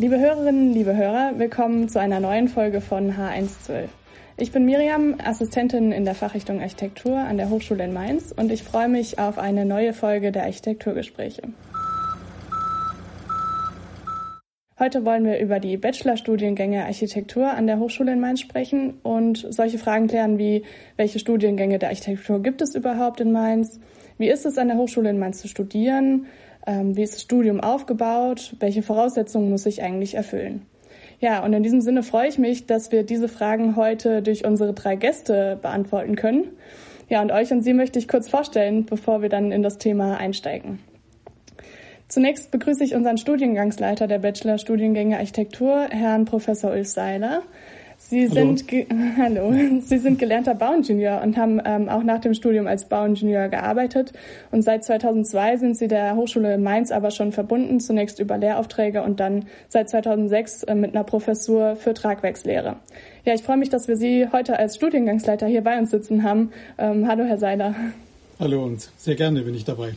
Liebe Hörerinnen, liebe Hörer, willkommen zu einer neuen Folge von H112. Ich bin Miriam, Assistentin in der Fachrichtung Architektur an der Hochschule in Mainz und ich freue mich auf eine neue Folge der Architekturgespräche. Heute wollen wir über die Bachelorstudiengänge Architektur an der Hochschule in Mainz sprechen und solche Fragen klären wie, welche Studiengänge der Architektur gibt es überhaupt in Mainz? Wie ist es an der Hochschule in Mainz zu studieren? Ähm, wie ist das Studium aufgebaut? Welche Voraussetzungen muss ich eigentlich erfüllen? Ja, und in diesem Sinne freue ich mich, dass wir diese Fragen heute durch unsere drei Gäste beantworten können. Ja, und euch und sie möchte ich kurz vorstellen, bevor wir dann in das Thema einsteigen. Zunächst begrüße ich unseren Studiengangsleiter der Bachelorstudiengänge Architektur, Herrn Professor Ulf Seiler. Sie hallo. sind hallo, Sie sind gelernter Bauingenieur und haben ähm, auch nach dem Studium als Bauingenieur gearbeitet und seit 2002 sind Sie der Hochschule Mainz aber schon verbunden, zunächst über Lehraufträge und dann seit 2006 äh, mit einer Professur für Tragwerkslehre. Ja, ich freue mich, dass wir Sie heute als Studiengangsleiter hier bei uns sitzen haben. Ähm, hallo, Herr Seiler. Hallo und sehr gerne bin ich dabei.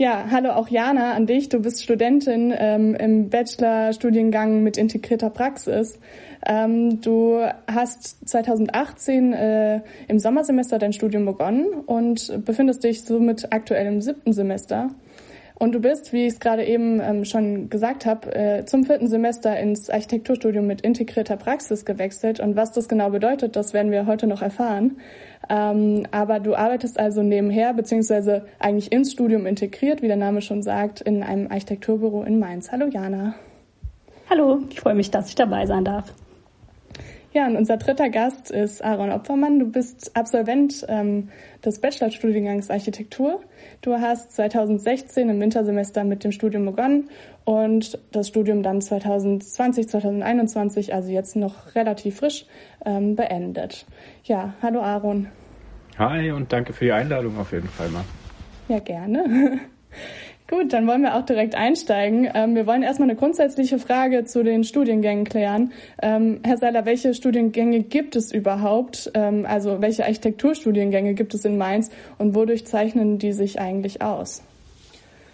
Ja, hallo auch Jana an dich. Du bist Studentin ähm, im Bachelorstudiengang mit integrierter Praxis. Ähm, du hast 2018 äh, im Sommersemester dein Studium begonnen und befindest dich somit aktuell im siebten Semester. Und du bist, wie ich es gerade eben ähm, schon gesagt habe, äh, zum vierten Semester ins Architekturstudium mit integrierter Praxis gewechselt. Und was das genau bedeutet, das werden wir heute noch erfahren. Ähm, aber du arbeitest also nebenher, beziehungsweise eigentlich ins Studium integriert, wie der Name schon sagt, in einem Architekturbüro in Mainz. Hallo Jana. Hallo, ich freue mich, dass ich dabei sein darf. Ja, und unser dritter Gast ist Aaron Opfermann. Du bist Absolvent ähm, des Bachelorstudiengangs Architektur. Du hast 2016 im Wintersemester mit dem Studium begonnen und das Studium dann 2020, 2021, also jetzt noch relativ frisch, ähm, beendet. Ja, hallo Aaron. Hi und danke für die Einladung auf jeden Fall mal. Ja, gerne. Gut, dann wollen wir auch direkt einsteigen. Ähm, wir wollen erstmal eine grundsätzliche Frage zu den Studiengängen klären. Ähm, Herr Seiler, welche Studiengänge gibt es überhaupt? Ähm, also welche Architekturstudiengänge gibt es in Mainz und wodurch zeichnen die sich eigentlich aus?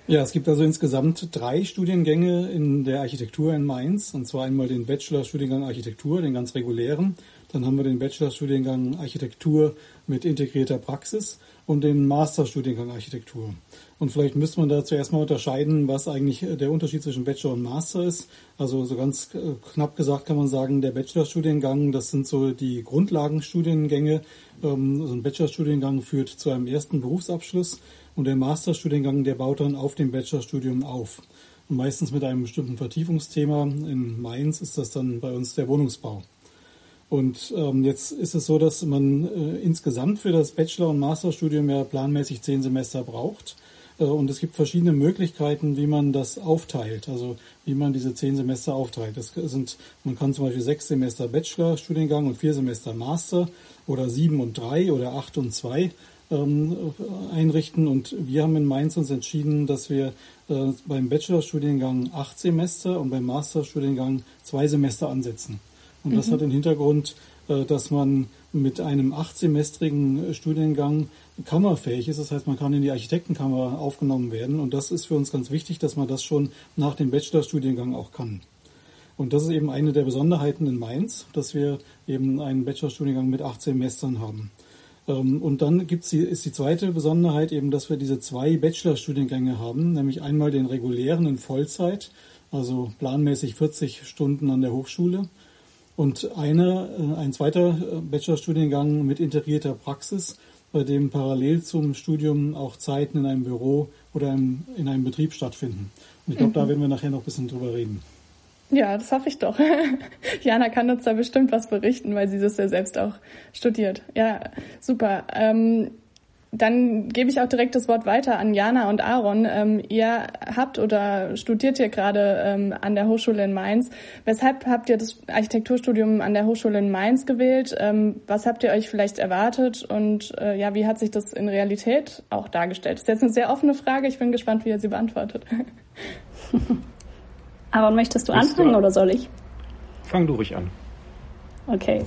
Ja, es gibt also insgesamt drei Studiengänge in der Architektur in Mainz. Und zwar einmal den Bachelorstudiengang Architektur, den ganz regulären. Dann haben wir den Bachelorstudiengang Architektur mit integrierter Praxis und den Masterstudiengang Architektur. Und vielleicht müsste man da zuerst mal unterscheiden, was eigentlich der Unterschied zwischen Bachelor und Master ist. Also so ganz äh, knapp gesagt kann man sagen, der Bachelorstudiengang, das sind so die Grundlagenstudiengänge. Ähm, also ein Bachelorstudiengang führt zu einem ersten Berufsabschluss und der Masterstudiengang, der baut dann auf dem Bachelorstudium auf. Und meistens mit einem bestimmten Vertiefungsthema. In Mainz ist das dann bei uns der Wohnungsbau. Und ähm, jetzt ist es so, dass man äh, insgesamt für das Bachelor- und Masterstudium ja planmäßig zehn Semester braucht. Äh, und es gibt verschiedene Möglichkeiten, wie man das aufteilt, also wie man diese zehn Semester aufteilt. Das sind, man kann zum Beispiel sechs Semester Bachelor-Studiengang und vier Semester Master oder sieben und drei oder acht und zwei ähm, einrichten. Und wir haben in Mainz uns entschieden, dass wir äh, beim Bachelor-Studiengang acht Semester und beim Master-Studiengang zwei Semester ansetzen. Und das mhm. hat den Hintergrund, äh, dass man mit einem achtsemestrigen Studiengang kammerfähig ist. Das heißt, man kann in die Architektenkammer aufgenommen werden. Und das ist für uns ganz wichtig, dass man das schon nach dem Bachelorstudiengang auch kann. Und das ist eben eine der Besonderheiten in Mainz, dass wir eben einen Bachelorstudiengang mit acht Semestern haben. Ähm, und dann gibt's die, ist die zweite Besonderheit eben, dass wir diese zwei Bachelorstudiengänge haben, nämlich einmal den regulären in Vollzeit, also planmäßig 40 Stunden an der Hochschule und eine, äh, ein zweiter äh, Bachelorstudiengang mit integrierter Praxis, bei dem parallel zum Studium auch Zeiten in einem Büro oder in einem Betrieb stattfinden. Und ich glaube, mhm. da werden wir nachher noch ein bisschen drüber reden. Ja, das hoffe ich doch. Jana kann uns da bestimmt was berichten, weil sie das ja selbst auch studiert. Ja, super. Ähm, dann gebe ich auch direkt das Wort weiter an Jana und Aaron. Ähm, ihr habt oder studiert hier gerade ähm, an der Hochschule in Mainz. Weshalb habt ihr das Architekturstudium an der Hochschule in Mainz gewählt? Ähm, was habt ihr euch vielleicht erwartet und äh, ja, wie hat sich das in Realität auch dargestellt? Das ist jetzt eine sehr offene Frage. Ich bin gespannt, wie ihr sie beantwortet. Aaron, möchtest du anfangen oder soll ich? Fang du ruhig an. Okay.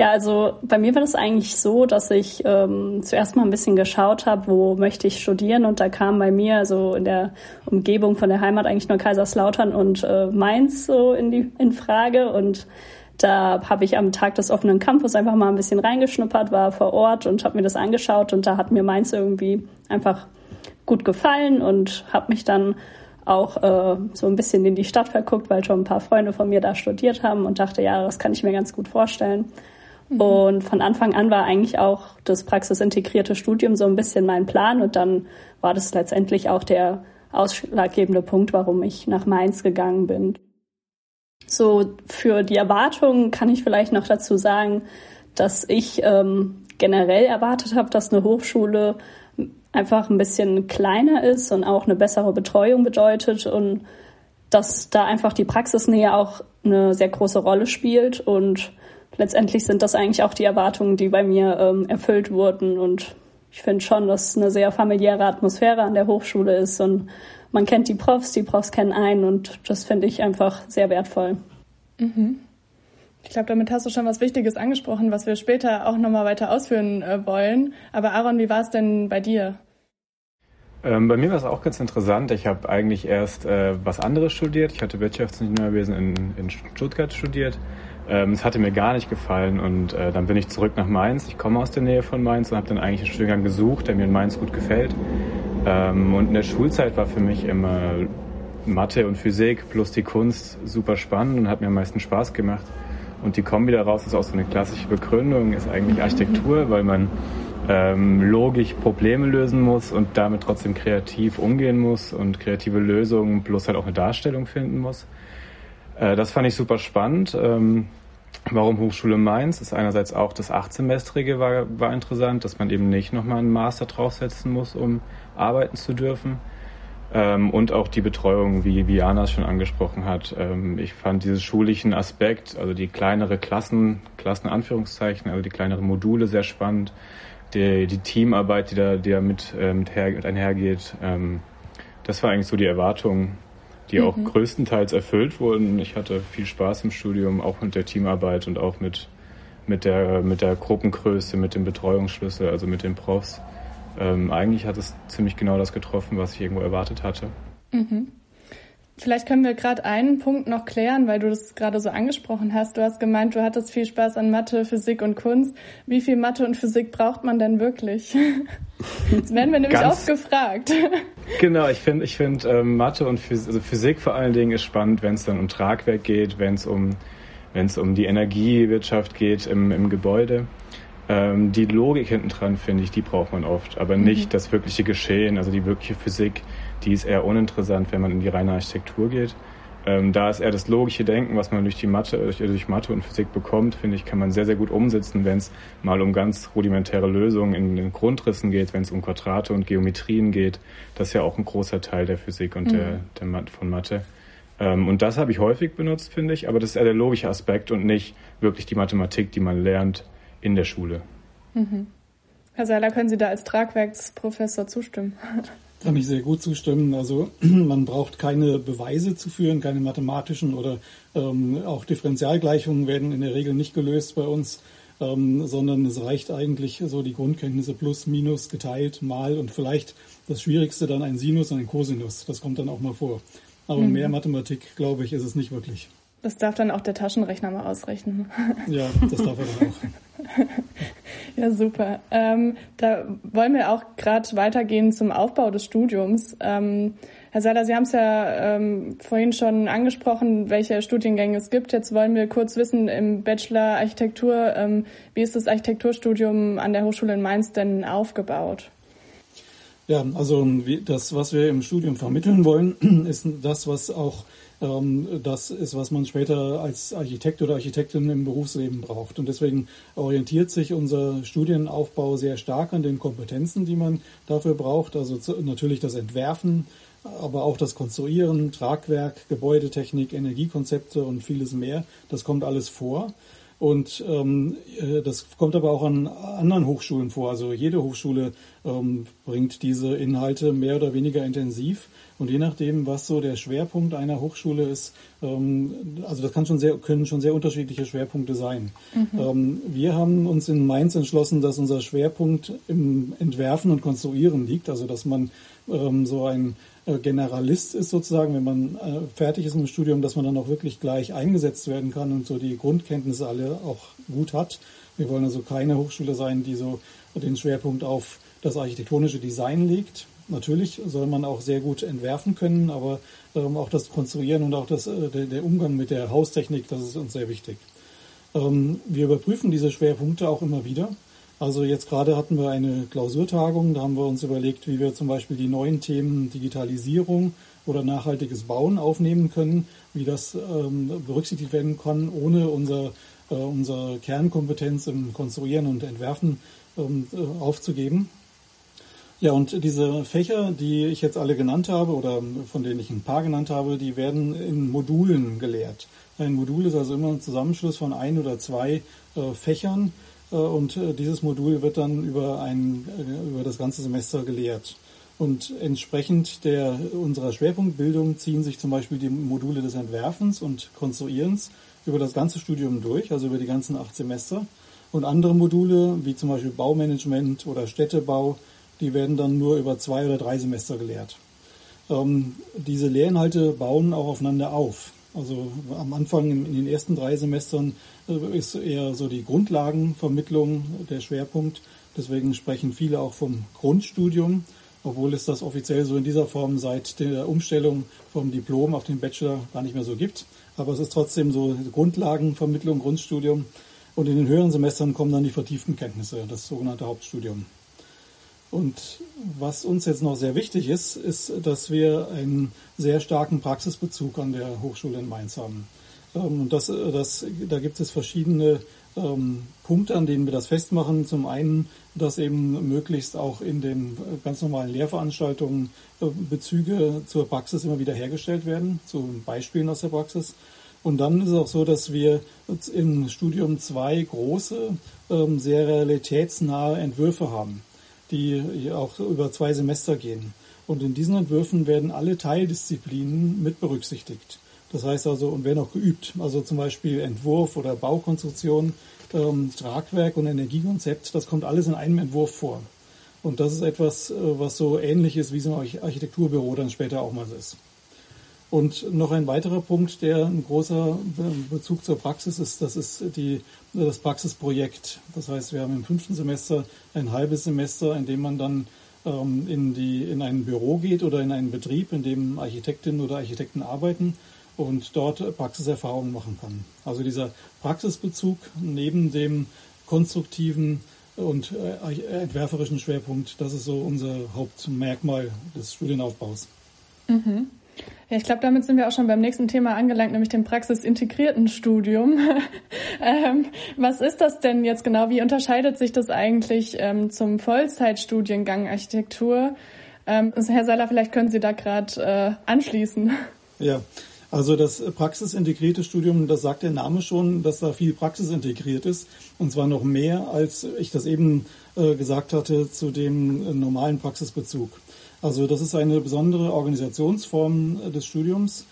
Ja, also bei mir war das eigentlich so, dass ich ähm, zuerst mal ein bisschen geschaut habe, wo möchte ich studieren. Und da kam bei mir also in der Umgebung von der Heimat eigentlich nur Kaiserslautern und äh, Mainz so in die in Frage. Und da habe ich am Tag des offenen Campus einfach mal ein bisschen reingeschnuppert, war vor Ort und habe mir das angeschaut. Und da hat mir Mainz irgendwie einfach gut gefallen und habe mich dann auch äh, so ein bisschen in die Stadt verguckt, weil schon ein paar Freunde von mir da studiert haben und dachte, ja, das kann ich mir ganz gut vorstellen. Mhm. Und von Anfang an war eigentlich auch das praxisintegrierte Studium so ein bisschen mein Plan und dann war das letztendlich auch der ausschlaggebende Punkt, warum ich nach Mainz gegangen bin. So für die Erwartungen kann ich vielleicht noch dazu sagen, dass ich ähm, generell erwartet habe, dass eine Hochschule einfach ein bisschen kleiner ist und auch eine bessere Betreuung bedeutet und dass da einfach die Praxisnähe auch eine sehr große Rolle spielt und letztendlich sind das eigentlich auch die Erwartungen, die bei mir ähm, erfüllt wurden und ich finde schon, dass eine sehr familiäre Atmosphäre an der Hochschule ist und man kennt die Profs, die Profs kennen einen und das finde ich einfach sehr wertvoll. Mhm. Ich glaube, damit hast du schon was Wichtiges angesprochen, was wir später auch nochmal weiter ausführen äh, wollen. Aber Aaron, wie war es denn bei dir? Ähm, bei mir war es auch ganz interessant. Ich habe eigentlich erst äh, was anderes studiert. Ich hatte Wirtschaftsingenieurwesen in, in Stuttgart studiert. Ähm, es hatte mir gar nicht gefallen und äh, dann bin ich zurück nach Mainz. Ich komme aus der Nähe von Mainz und habe dann eigentlich einen Studiengang gesucht, der mir in Mainz gut gefällt. Ähm, und in der Schulzeit war für mich immer Mathe und Physik plus die Kunst super spannend und hat mir am meisten Spaß gemacht. Und die Kombi daraus ist auch so eine klassische Begründung, ist eigentlich Architektur, weil man ähm, logisch Probleme lösen muss und damit trotzdem kreativ umgehen muss und kreative Lösungen plus halt auch eine Darstellung finden muss. Äh, das fand ich super spannend. Ähm, warum Hochschule Mainz? Ist einerseits auch das Achtsemestrige war, war interessant, dass man eben nicht nochmal einen Master draufsetzen muss, um arbeiten zu dürfen. Ähm, und auch die Betreuung, wie, wie Jana schon angesprochen hat. Ähm, ich fand diesen schulischen Aspekt, also die kleinere Klassen, Klassenanführungszeichen, also die kleineren Module sehr spannend. Die, die Teamarbeit, die da, die da mit, äh, mit, her, mit einhergeht, ähm, das war eigentlich so die Erwartung, die mhm. auch größtenteils erfüllt wurden. Ich hatte viel Spaß im Studium, auch mit der Teamarbeit und auch mit, mit, der, mit der Gruppengröße, mit dem Betreuungsschlüssel, also mit den Profs ähm, eigentlich hat es ziemlich genau das getroffen, was ich irgendwo erwartet hatte. Mhm. Vielleicht können wir gerade einen Punkt noch klären, weil du das gerade so angesprochen hast. Du hast gemeint, du hattest viel Spaß an Mathe, Physik und Kunst. Wie viel Mathe und Physik braucht man denn wirklich? Das werden wir nämlich oft gefragt. Genau, ich finde, ich finde ähm, Mathe und Physik, also Physik vor allen Dingen ist spannend, wenn es dann um Tragwerk geht, wenn es um um die Energiewirtschaft geht im, im Gebäude. Ähm, die Logik hinten dran, finde ich, die braucht man oft, aber mhm. nicht das wirkliche Geschehen, also die wirkliche Physik, die ist eher uninteressant, wenn man in die reine Architektur geht. Ähm, da ist eher das logische Denken, was man durch die Mathe, durch, durch Mathe und Physik bekommt, finde ich, kann man sehr, sehr gut umsetzen, wenn es mal um ganz rudimentäre Lösungen in den Grundrissen geht, wenn es um Quadrate und Geometrien geht. Das ist ja auch ein großer Teil der Physik und mhm. der, der von Mathe. Ähm, und das habe ich häufig benutzt, finde ich, aber das ist eher der logische Aspekt und nicht wirklich die Mathematik, die man lernt in der Schule. Mhm. Herr Seiler, können Sie da als Tragwerksprofessor zustimmen? Kann ich sehr gut zustimmen. Also man braucht keine Beweise zu führen, keine mathematischen oder ähm, auch Differentialgleichungen werden in der Regel nicht gelöst bei uns, ähm, sondern es reicht eigentlich so die Grundkenntnisse plus, minus, geteilt, mal und vielleicht das Schwierigste dann ein Sinus und ein Cosinus. Das kommt dann auch mal vor. Aber mhm. mehr Mathematik, glaube ich, ist es nicht wirklich. Das darf dann auch der Taschenrechner mal ausrechnen. Ja, das darf er dann auch. ja, super. Ähm, da wollen wir auch gerade weitergehen zum Aufbau des Studiums. Ähm, Herr Seiler, Sie haben es ja ähm, vorhin schon angesprochen, welche Studiengänge es gibt. Jetzt wollen wir kurz wissen, im Bachelor Architektur, ähm, wie ist das Architekturstudium an der Hochschule in Mainz denn aufgebaut? Ja, also das, was wir im Studium vermitteln wollen, ist das, was auch das ist, was man später als Architekt oder Architektin im Berufsleben braucht. Und deswegen orientiert sich unser Studienaufbau sehr stark an den Kompetenzen, die man dafür braucht. Also natürlich das Entwerfen, aber auch das Konstruieren, Tragwerk, Gebäudetechnik, Energiekonzepte und vieles mehr. Das kommt alles vor. Und ähm, äh, das kommt aber auch an anderen Hochschulen vor. Also jede Hochschule ähm, bringt diese Inhalte mehr oder weniger intensiv. Und je nachdem, was so der Schwerpunkt einer Hochschule ist, ähm, also das kann schon sehr, können schon sehr unterschiedliche Schwerpunkte sein. Mhm. Ähm, wir haben uns in Mainz entschlossen, dass unser Schwerpunkt im Entwerfen und Konstruieren liegt. Also dass man ähm, so ein Generalist ist sozusagen, wenn man äh, fertig ist im Studium, dass man dann auch wirklich gleich eingesetzt werden kann und so die Grundkenntnisse alle auch gut hat. Wir wollen also keine Hochschule sein, die so den Schwerpunkt auf das architektonische Design legt. Natürlich soll man auch sehr gut entwerfen können, aber ähm, auch das Konstruieren und auch das, äh, der, der, Umgang mit der Haustechnik, das ist uns sehr wichtig. Ähm, wir überprüfen diese Schwerpunkte auch immer wieder. Also jetzt gerade hatten wir eine Klausurtagung, da haben wir uns überlegt, wie wir zum Beispiel die neuen Themen Digitalisierung oder nachhaltiges Bauen aufnehmen können, wie das ähm, berücksichtigt werden kann, ohne unser, äh, unsere Kernkompetenz im Konstruieren und Entwerfen ähm, äh, aufzugeben. Ja, und diese Fächer, die ich jetzt alle genannt habe oder von denen ich ein paar genannt habe, die werden in Modulen gelehrt. Ein Modul ist also immer ein Zusammenschluss von ein oder zwei äh, Fächern und äh, dieses Modul wird dann über, ein, äh, über das ganze Semester gelehrt. Und entsprechend der, unserer Schwerpunktbildung ziehen sich zum Beispiel die Module des Entwerfens und Konstruierens über das ganze Studium durch, also über die ganzen acht Semester. Und andere Module, wie zum Beispiel Baumanagement oder Städtebau, die werden dann nur über zwei oder drei Semester gelehrt. Ähm, diese Lehrinhalte bauen auch aufeinander auf. Also am Anfang in den ersten drei Semestern äh, ist eher so die Grundlagenvermittlung der Schwerpunkt. Deswegen sprechen viele auch vom Grundstudium, obwohl es das offiziell so in dieser Form seit der Umstellung vom Diplom auf den Bachelor gar nicht mehr so gibt. Aber es ist trotzdem so Grundlagenvermittlung, Grundstudium. Und in den höheren Semestern kommen dann die vertieften Kenntnisse, das sogenannte Hauptstudium. Und was uns jetzt noch sehr wichtig ist, ist, dass wir einen sehr starken Praxisbezug an der Hochschule in Mainz haben. Ähm, und das, das, da gibt es verschiedene ähm, Punkte, an denen wir das festmachen. Zum einen, dass eben möglichst auch in den ganz normalen Lehrveranstaltungen äh, Bezüge zur Praxis immer wieder hergestellt werden, zu Beispielen aus der Praxis. Und dann ist es auch so, dass wir im Studium zwei große, ähm, sehr realitätsnahe Entwürfe haben die auch über zwei Semester gehen. Und in diesen Entwürfen werden alle Teildisziplinen mit berücksichtigt. Das heißt also, und werden auch geübt. Also zum Beispiel Entwurf oder Baukonstruktion, ähm, Tragwerk und Energiekonzept, das kommt alles in einem Entwurf vor. Und das ist etwas, äh, was so ähnlich ist, wie so ein Architekturbüro dann später auch mal ist. Und noch ein weiterer Punkt, der ein großer Bezug zur Praxis ist, das ist die, das Praxisprojekt. Das heißt, wir haben im fünften Semester ein halbes Semester, in dem man dann ähm, in, die, in ein Büro geht oder in einen Betrieb, in dem Architektinnen oder Architekten arbeiten und dort Praxiserfahrungen machen kann. Also dieser Praxisbezug neben dem konstruktiven und äh, entwerferischen Schwerpunkt, das ist so unser Hauptmerkmal des Studienaufbaus. Mhm. Ja, ich glaube, damit sind wir auch schon beim nächsten Thema angelangt, nämlich dem praxisintegrierten Studium. ähm, was ist das denn jetzt genau? Wie unterscheidet sich das eigentlich ähm, zum Vollzeitstudiengang Architektur? Ähm, Herr Seiler, vielleicht können Sie da gerade äh, anschließen. Ja, also das praxisintegrierte Studium, das sagt der Name schon, dass da viel Praxis integriert ist. Und zwar noch mehr, als ich das eben äh, gesagt hatte, zu dem äh, normalen Praxisbezug. Also das ist eine besondere Organisationsform äh, des Studiums,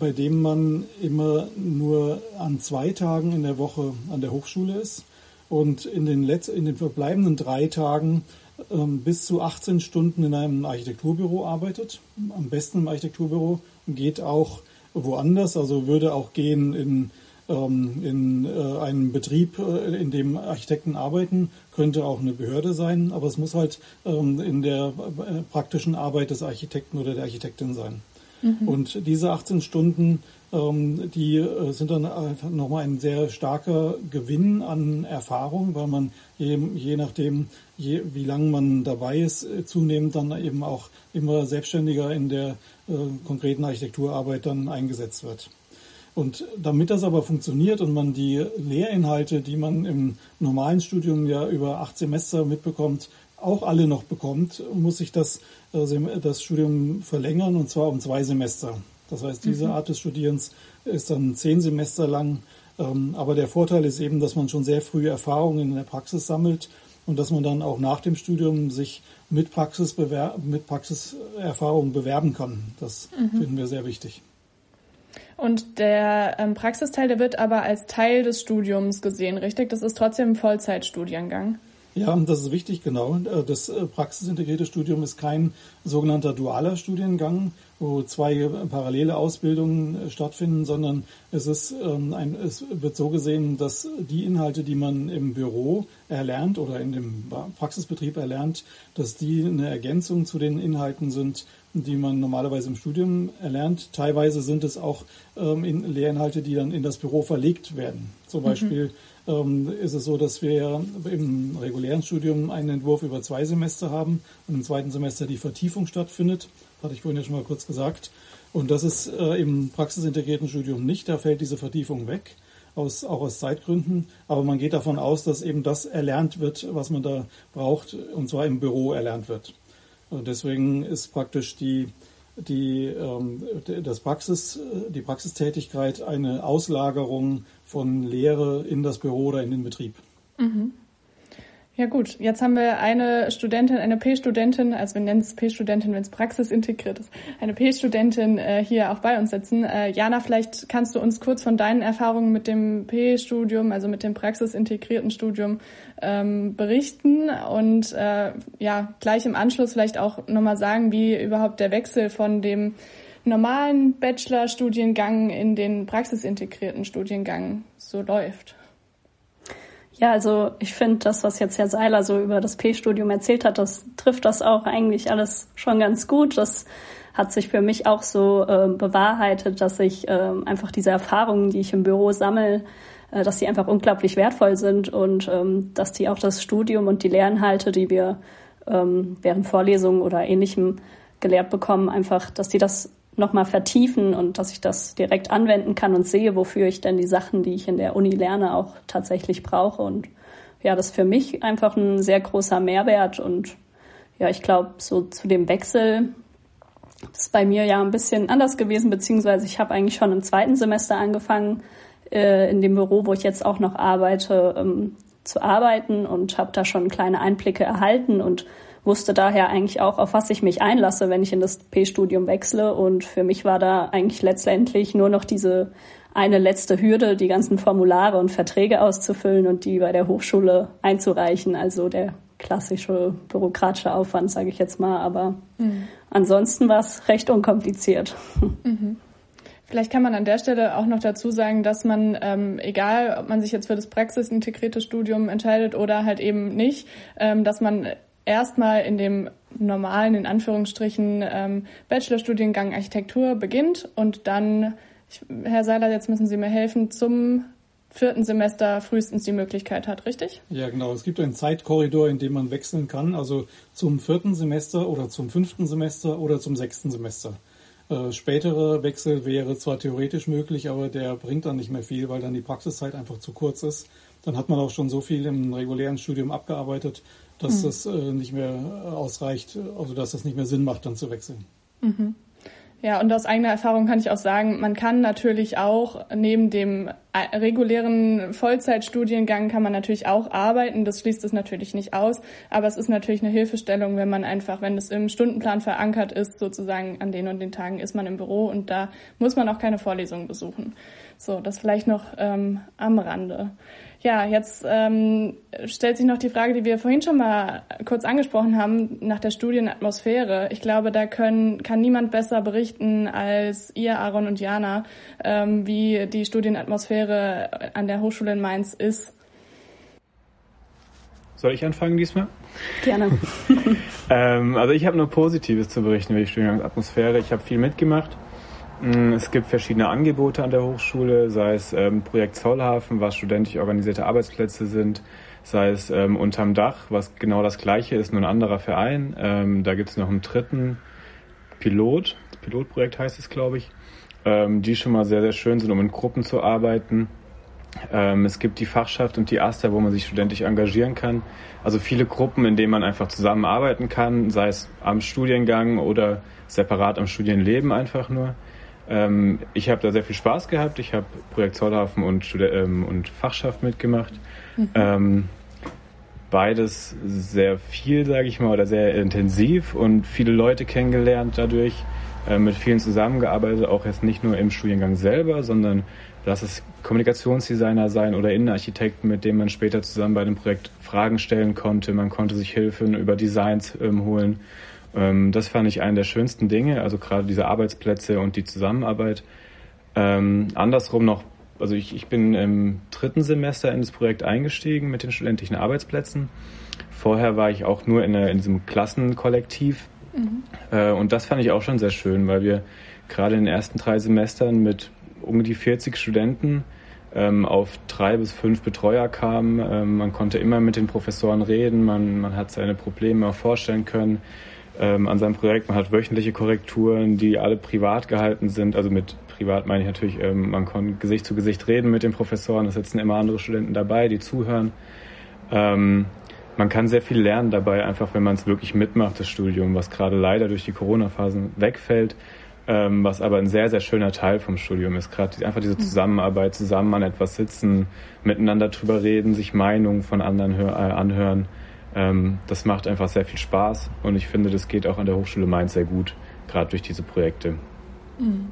bei dem man immer nur an zwei Tagen in der Woche an der Hochschule ist und in den, Letz in den verbleibenden drei Tagen ähm, bis zu 18 Stunden in einem Architekturbüro arbeitet. Am besten im Architekturbüro geht auch woanders, also würde auch gehen in ähm, in äh, einem Betrieb, äh, in dem Architekten arbeiten, könnte auch eine Behörde sein, aber es muss halt ähm, in der äh, praktischen Arbeit des Architekten oder der Architektin sein. Mhm. Und diese 18 Stunden, die sind dann einfach nochmal ein sehr starker Gewinn an Erfahrung, weil man je, je nachdem, je, wie lange man dabei ist, zunehmend dann eben auch immer selbstständiger in der äh, konkreten Architekturarbeit dann eingesetzt wird. Und damit das aber funktioniert und man die Lehrinhalte, die man im normalen Studium ja über acht Semester mitbekommt, auch alle noch bekommt, muss sich das, äh, das Studium verlängern und zwar um zwei Semester. Das heißt, diese mhm. Art des Studierens ist dann zehn Semester lang Ähm, aber der Vorteil ist eben, dass man schon sehr früh Erfahrungen in der Praxis sammelt und dass man dann auch nach dem Studium sich mit, Praxisbewer mit Praxiserfahrung bewerben kann. Das mhm. finden wir sehr wichtig. Und der ähm, Praxisteil, der wird aber als Teil des Studiums gesehen, richtig? Das ist trotzdem ein Vollzeitstudiengang. Ja, das ist wichtig, genau. Äh, das äh, praxisintegrierte Studium ist kein sogenannter dualer Studiengang, wo zwei parallele Ausbildungen äh, stattfinden, sondern es ist ähm, ein, es wird so gesehen, dass die Inhalte, die man im Büro erlernt oder in dem Praxisbetrieb erlernt, dass die eine Ergänzung zu den Inhalten sind, die man normalerweise im Studium erlernt. Teilweise sind es auch ähm, in Lehrinhalte, die dann in das Büro verlegt werden. Zum mhm. Beispiel ähm, ist es so, dass wir im regulären Studium einen Entwurf über zwei Semester haben und im zweiten Semester die Vertiefung stattfindet. Hatte ich vorhin ja schon mal kurz gesagt. Und das ist äh, im praxisintegrierten Studium nicht. Da fällt diese Vertiefung weg. Aus, auch aus Zeitgründen. Aber man geht davon aus, dass eben das erlernt wird, was man da braucht, und zwar im Büro erlernt wird. Und deswegen ist praktisch die die, ähm, das Praxis, die Praxistätigkeit eine Auslagerung von Lehre in das Büro oder in den Betrieb. Mhm. Ja gut, jetzt haben wir eine Studentin, eine P-Studentin, also wir nennen es P-Studentin, wenn es praxisintegriert ist, eine P-Studentin äh, hier auch bei uns sitzen. Äh, Jana, vielleicht kannst du uns kurz von deinen Erfahrungen mit dem P-Studium, also mit dem praxisintegrierten Studium ähm, berichten und äh, ja gleich im Anschluss vielleicht auch nochmal sagen, wie überhaupt der Wechsel von dem normalen Bachelor-Studiengang in den praxisintegrierten Studiengang so läuft. Ja, also ich finde, das, was jetzt Herr Seiler so über das P-Studium erzählt hat, das trifft das auch eigentlich alles schon ganz gut. Das hat sich für mich auch so äh, bewahrheitet, dass ich äh, einfach diese Erfahrungen, die ich im Büro sammle, äh, dass die einfach unglaublich wertvoll sind und ähm, dass die auch das Studium und die Lehrinhalte, die wir ähm, während Vorlesungen oder ähnlichem gelehrt bekommen, einfach, dass die das nochmal vertiefen und dass ich das direkt anwenden kann und sehe, wofür ich denn die Sachen, die ich in der Uni lerne, auch tatsächlich brauche. Und ja, das ist für mich einfach ein sehr großer Mehrwert. Und ja, ich glaube, so zu dem Wechsel, das ist bei mir ja ein bisschen anders gewesen, beziehungsweise ich habe eigentlich schon im zweiten Semester angefangen, äh, in dem Büro, wo ich jetzt auch noch arbeite, ähm, zu arbeiten und habe da schon kleine Einblicke erhalten und wusste daher eigentlich auch, auf was ich mich einlasse, wenn ich in das P-Studium wechsle. Und für mich war da eigentlich letztendlich nur noch diese eine letzte Hürde, die ganzen Formulare und Verträge auszufüllen und die bei der Hochschule einzureichen. Also der klassische bürokratische Aufwand, sage ich jetzt mal. Aber mhm. ansonsten war es recht unkompliziert. Mhm. Vielleicht kann man an der Stelle auch noch dazu sagen, dass man, ähm, egal ob man sich jetzt für das praxisintegrierte Studium entscheidet oder halt eben nicht, ähm, dass man erstmal in dem normalen, in Anführungsstrichen, ähm, Bachelorstudiengang Architektur beginnt und dann, ich, Herr Seiler, jetzt müssen Sie mir helfen, zum vierten Semester frühestens die Möglichkeit hat, richtig? Ja, genau. Es gibt einen Zeitkorridor, in dem man wechseln kann, also zum vierten Semester oder zum fünften Semester oder zum sechsten Semester. Äh, spätere Wechsel wäre zwar theoretisch möglich, aber der bringt dann nicht mehr viel, weil dann die Praxiszeit einfach zu kurz ist. Dann hat man auch schon so viel im regulären Studium abgearbeitet, dass mhm. das äh, nicht mehr ausreicht, also dass das nicht mehr Sinn macht, dann zu wechseln. Mhm. Ja, und aus eigener Erfahrung kann ich auch sagen, man kann natürlich auch neben dem regulären Vollzeitstudiengang kann man natürlich auch arbeiten. Das schließt es natürlich nicht aus. Aber es ist natürlich eine Hilfestellung, wenn man einfach, wenn es im Stundenplan verankert ist, sozusagen an den und den Tagen ist man im Büro und da muss man auch keine Vorlesungen besuchen. So, das vielleicht noch ähm, am Rande. Ja, jetzt ähm, stellt sich noch die Frage, die wir vorhin schon mal kurz angesprochen haben, nach der Studienatmosphäre. Ich glaube, da können, kann niemand besser berichten als ihr, Aaron und Jana, ähm, wie die Studienatmosphäre an der Hochschule in Mainz ist. Soll ich anfangen diesmal? Gerne. ähm, also ich habe nur Positives zu berichten über die Studienatmosphäre. Ich habe viel mitgemacht. Mm, es gibt verschiedene Angebote an der Hochschule, sei es ähm, Projekt Zollhafen, was studentisch organisierte Arbeitsplätze sind, sei es ähm, unterm Dach, was genau das gleiche ist, nur ein anderer Verein. Ähm, da gibt es noch einen dritten Pilot, Pilotprojekt heißt es, glaube ich, ähm, die schon mal sehr, sehr schön sind, um in Gruppen zu arbeiten. Ähm, es gibt die Fachschaft und die AStA, wo man sich studentisch engagieren kann. Also viele Gruppen, in denen man einfach zusammenarbeiten kann, sei es am Studiengang oder separat am Studienleben einfach nur. Ähm, ich habe da sehr viel Spaß gehabt. Ich habe Projekt Zollhafen und, ähm, und Fachschaft mitgemacht. Mhm. Ähm, beides sehr viel, sage ich mal, oder sehr intensiv und viele Leute kennengelernt dadurch, äh, mit vielen zusammengearbeitet, auch jetzt nicht nur im Studiengang selber, sondern lass es Kommunikationsdesigner sein oder Innenarchitekten, mit denen man später zusammen bei dem Projekt Fragen stellen konnte. Man konnte sich Hilfen über Designs ähm, holen. Ähm, das fand ich einen der schönsten Dinge, also gerade diese Arbeitsplätze und die Zusammenarbeit. Ähm, andersrum noch, also ich, ich bin im dritten Semester in das Projekt eingestiegen mit den studentischen Arbeitsplätzen. Vorher war ich auch nur in, in diesem Klassenkollektiv. Mhm. Äh, und das fand ich auch schon sehr schön, weil wir gerade in den ersten drei Semestern mit um die 40 Studenten ähm, auf drei bis fünf Betreuer kamen. Ähm, man konnte immer mit den Professoren reden, man, man hat seine Probleme auch vorstellen können ähm, an seinem Projekt. Man hat wöchentliche Korrekturen, die alle privat gehalten sind. Also mit privat meine ich natürlich, ähm, man konnte Gesicht zu Gesicht reden mit den Professoren. Es sitzen immer andere Studenten dabei, die zuhören. Man kann sehr viel lernen dabei, einfach wenn man es wirklich mitmacht, das Studium, was gerade leider durch die Corona-Phasen wegfällt, ähm, was aber ein sehr, sehr schöner Teil vom Studium ist. Gerade einfach diese mhm. Zusammenarbeit, zusammen an etwas sitzen, miteinander drüber reden, sich Meinungen von anderen hör, äh, anhören. Ähm, das macht einfach sehr viel Spaß und ich finde, das geht auch an der Hochschule Mainz sehr gut, gerade durch diese Projekte. Mhm.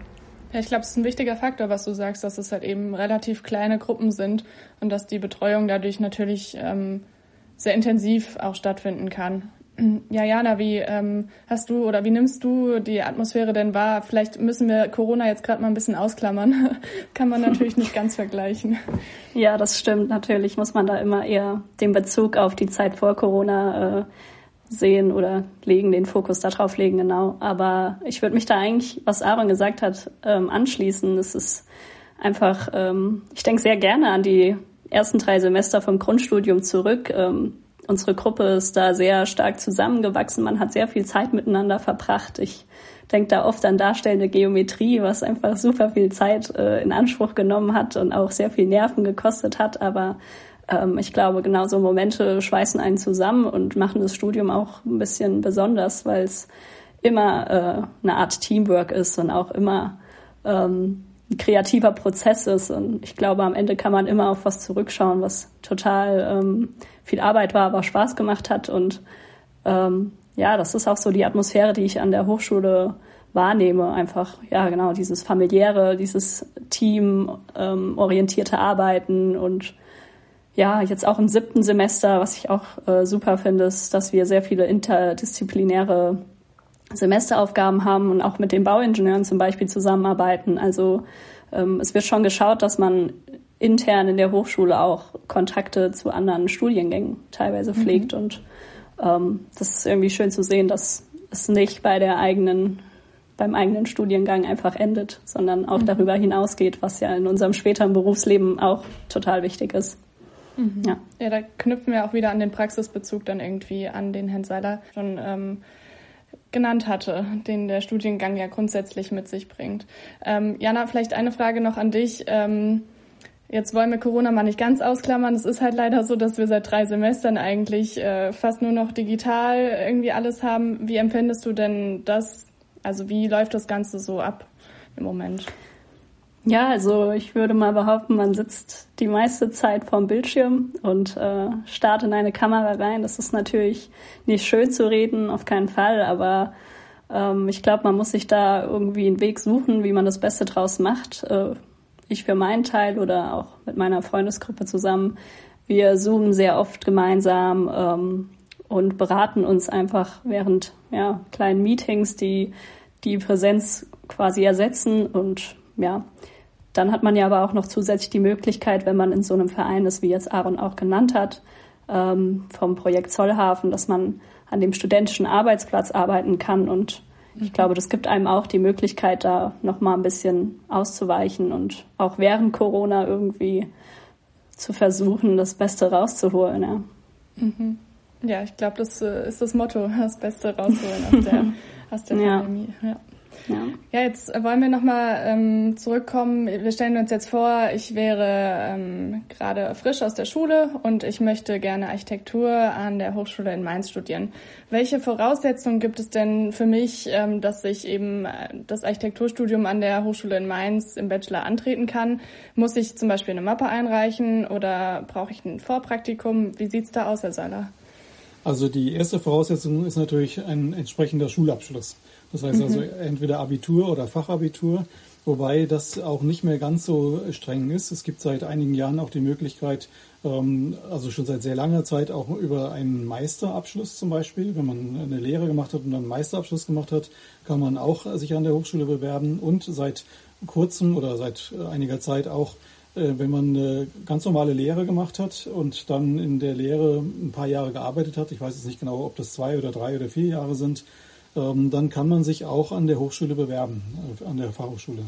Ja, ich glaube, es ist ein wichtiger Faktor, was du sagst, dass es halt eben relativ kleine Gruppen sind und dass die Betreuung dadurch natürlich ähm, sehr intensiv auch stattfinden kann. Ja, Jana, wie ähm, hast du oder wie nimmst du die Atmosphäre denn wahr? Vielleicht müssen wir Corona jetzt gerade mal ein bisschen ausklammern. Kann man natürlich nicht ganz vergleichen. Ja, das stimmt. Natürlich muss man da immer eher den Bezug auf die Zeit vor Corona äh, sehen oder legen, den Fokus darauf legen, genau. Aber ich würde mich da eigentlich, was Aaron gesagt hat, ähm, anschließen. Es ist einfach, ähm, ich denke sehr gerne an die ersten drei Semester vom Grundstudium zurück. Ähm, unsere Gruppe ist da sehr stark zusammengewachsen. Man hat sehr viel Zeit miteinander verbracht. Ich denke da oft an darstellende Geometrie, was einfach super viel Zeit äh, in Anspruch genommen hat und auch sehr viel Nerven gekostet hat. Aber ähm, ich glaube, genau so Momente schweißen einen zusammen und machen das Studium auch ein bisschen besonders, weil es immer äh, eine Art Teamwork ist und auch immer ähm, ein kreativer Prozess ist. Und ich glaube, am Ende kann man immer auf was zurückschauen, was total ähm, viel Arbeit war, aber Spaß gemacht hat. Und ähm, ja, das ist auch so die Atmosphäre, die ich an der Hochschule wahrnehme. Einfach, ja, genau, dieses familiäre, dieses teamorientierte ähm, Arbeiten und ja, jetzt auch im siebten Semester, was ich auch äh, super finde, ist, dass wir sehr viele interdisziplinäre Semesteraufgaben haben und auch mit den Bauingenieuren zum Beispiel zusammenarbeiten. Also ähm, es wird schon geschaut, dass man intern in der Hochschule auch Kontakte zu anderen Studiengängen teilweise pflegt. Mhm. Und ähm, das ist irgendwie schön zu sehen, dass es nicht bei der eigenen, beim eigenen Studiengang einfach endet, sondern auch mhm. darüber hinausgeht, was ja in unserem späteren Berufsleben auch total wichtig ist. Mhm. Ja. ja, da knüpfen wir auch wieder an den Praxisbezug dann irgendwie an, den Herrn Seiler schon ähm, genannt hatte, den der Studiengang ja grundsätzlich mit sich bringt. Ähm, Jana, vielleicht eine Frage noch an dich. Ähm, Jetzt wollen wir Corona mal nicht ganz ausklammern. Es ist halt leider so, dass wir seit drei Semestern eigentlich äh, fast nur noch digital irgendwie alles haben. Wie empfindest du denn das? Also wie läuft das Ganze so ab im Moment? Ja, also ich würde mal behaupten, man sitzt die meiste Zeit vorm Bildschirm und äh, starrt in eine Kamera rein. Das ist natürlich nicht schön zu reden, auf keinen Fall, aber ähm, ich glaube, man muss sich da irgendwie einen Weg suchen, wie man das Beste draus macht. Äh, ich für meinen Teil oder auch mit meiner Freundesgruppe zusammen, wir zoomen sehr oft gemeinsam ähm, und beraten uns einfach während ja, kleinen Meetings, die die Präsenz quasi ersetzen. Und ja, dann hat man ja aber auch noch zusätzlich die Möglichkeit, wenn man in so einem Verein ist, wie jetzt Aaron auch genannt hat, ähm, vom Projekt Zollhafen, dass man an dem studentischen Arbeitsplatz arbeiten kann und ich glaube, das gibt einem auch die Möglichkeit, da nochmal ein bisschen auszuweichen und auch während Corona irgendwie zu versuchen, das Beste rauszuholen. Ja, mhm. ja ich glaube, das äh, ist das Motto, das Beste rausholen aus der, aus der. Pandemie. Ja. Ja. ja, jetzt wollen wir nochmal ähm, zurückkommen. Wir stellen uns jetzt vor, ich wäre ähm, gerade frisch aus der Schule und ich möchte gerne Architektur an der Hochschule in Mainz studieren. Welche Voraussetzungen gibt es denn für mich, ähm, dass ich eben äh, das Architekturstudium an der Hochschule in Mainz im Bachelor antreten kann? Muss ich zum Beispiel eine Mappe einreichen oder brauche ich ein Vorpraktikum? Wie sieht's da aus, Herr Seiler? Also die erste Voraussetzung ist natürlich ein entsprechender Schulabschluss. Das heißt also mhm. entweder Abitur oder Fachabitur, wobei das auch nicht mehr ganz so streng ist. Es gibt seit einigen Jahren auch die Möglichkeit, ähm, also schon seit sehr langer Zeit auch über einen Meisterabschluss zum Beispiel, wenn man eine Lehre gemacht hat und dann einen Meisterabschluss gemacht hat, kann man auch sich an der Hochschule bewerben und seit kurzem oder seit einiger Zeit auch äh, wenn man eine ganz normale Lehre gemacht hat und dann in der Lehre ein paar Jahre gearbeitet hat, ich weiß jetzt nicht genau, ob das zwei oder drei oder vier Jahre sind, ähm, dann kann man sich auch an der Hochschule bewerben, äh, an der Fachhochschule.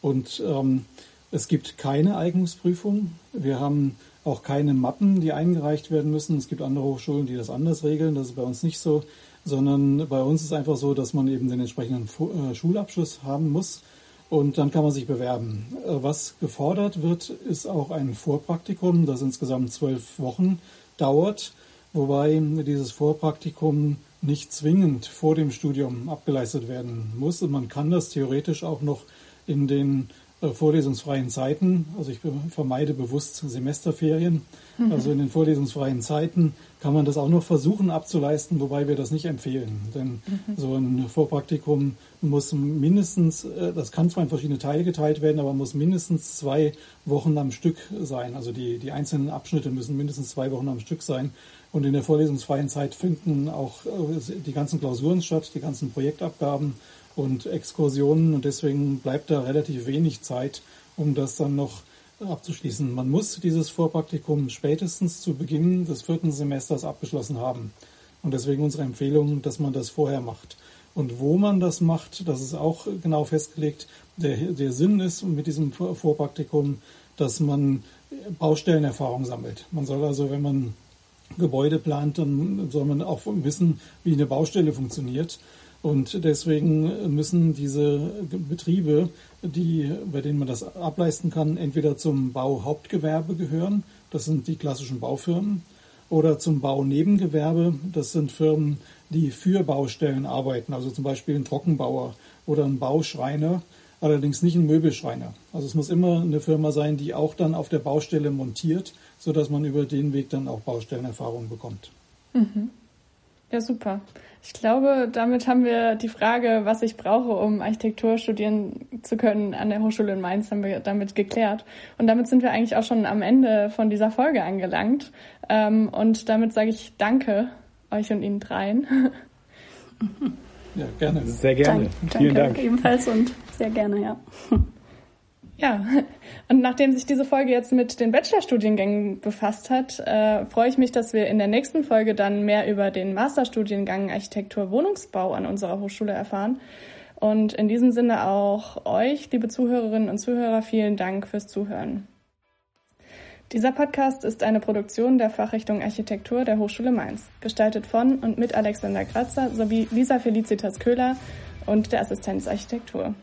Und ähm, es gibt keine Eignungsprüfung. Wir haben auch keine Mappen, die eingereicht werden müssen. Es gibt andere Hochschulen, die das anders regeln. Das ist bei uns nicht so, sondern bei uns ist einfach so, dass man eben den entsprechenden äh, Schulabschluss haben muss und dann kann man sich bewerben. Äh, was gefordert wird, ist auch ein Vorpraktikum, das insgesamt zwölf Wochen dauert, wobei dieses Vorpraktikum nicht zwingend vor dem Studium abgeleistet werden muss. Und man kann das theoretisch auch noch in den äh, vorlesungsfreien Zeiten, also ich vermeide bewusst Semesterferien, mhm. also in den vorlesungsfreien Zeiten kann man das auch noch versuchen abzuleisten, wobei wir das nicht empfehlen. Denn mhm. so ein Vorpraktikum muss mindestens, äh, das kann zwar in verschiedene Teile geteilt werden, aber muss mindestens zwei Wochen am Stück sein. Also die, die einzelnen Abschnitte müssen mindestens zwei Wochen am Stück sein. Und in der vorlesungsfreien Zeit finden auch äh, die ganzen Klausuren statt, die ganzen Projektabgaben und Exkursionen. Und deswegen bleibt da relativ wenig Zeit, um das dann noch abzuschließen. Man muss dieses Vorpraktikum spätestens zu Beginn des vierten Semesters abgeschlossen haben. Und deswegen unsere Empfehlung, dass man das vorher macht. Und wo man das macht, das ist auch genau festgelegt. Der, der Sinn ist mit diesem Vorpraktikum, dass man Baustellenerfahrung sammelt. Man soll also, wenn man Gebäude plant, dann soll man auch wissen, wie eine Baustelle funktioniert. Und deswegen müssen diese Betriebe, die, bei denen man das ableisten kann, entweder zum Bauhauptgewerbe gehören, das sind die klassischen Baufirmen, oder zum Baunebengewerbe, das sind Firmen, die für Baustellen arbeiten, also zum Beispiel ein Trockenbauer oder ein Bauschreiner, allerdings nicht ein Möbelschreiner. Also es muss immer eine Firma sein, die auch dann auf der Baustelle montiert so dass man über den Weg dann auch Baustellenerfahrung bekommt. Mhm. Ja, super. Ich glaube, damit haben wir die Frage, was ich brauche, um Architektur studieren zu können an der Hochschule in Mainz, haben wir damit geklärt. Und damit sind wir eigentlich auch schon am Ende von dieser Folge angelangt. Ähm, und damit sage ich Danke euch und Ihnen dreien. Ja, gerne. Sehr gerne. Dank, Vielen danke Dank. Ebenfalls und sehr gerne, ja. Ja, und nachdem sich diese Folge jetzt mit den Bachelorstudiengängen befasst hat, äh, freue ich mich, dass wir in der nächsten Folge dann mehr über den Masterstudiengang Architektur Wohnungsbau an unserer Hochschule erfahren. Und in diesem Sinne auch euch, liebe Zuhörerinnen und Zuhörer, vielen Dank fürs Zuhören. Dieser Podcast ist eine Produktion der Fachrichtung Architektur der Hochschule Mainz, gestaltet von und mit Alexander Kratzer sowie Lisa Felicitas Köhler und der Assistenz Architektur.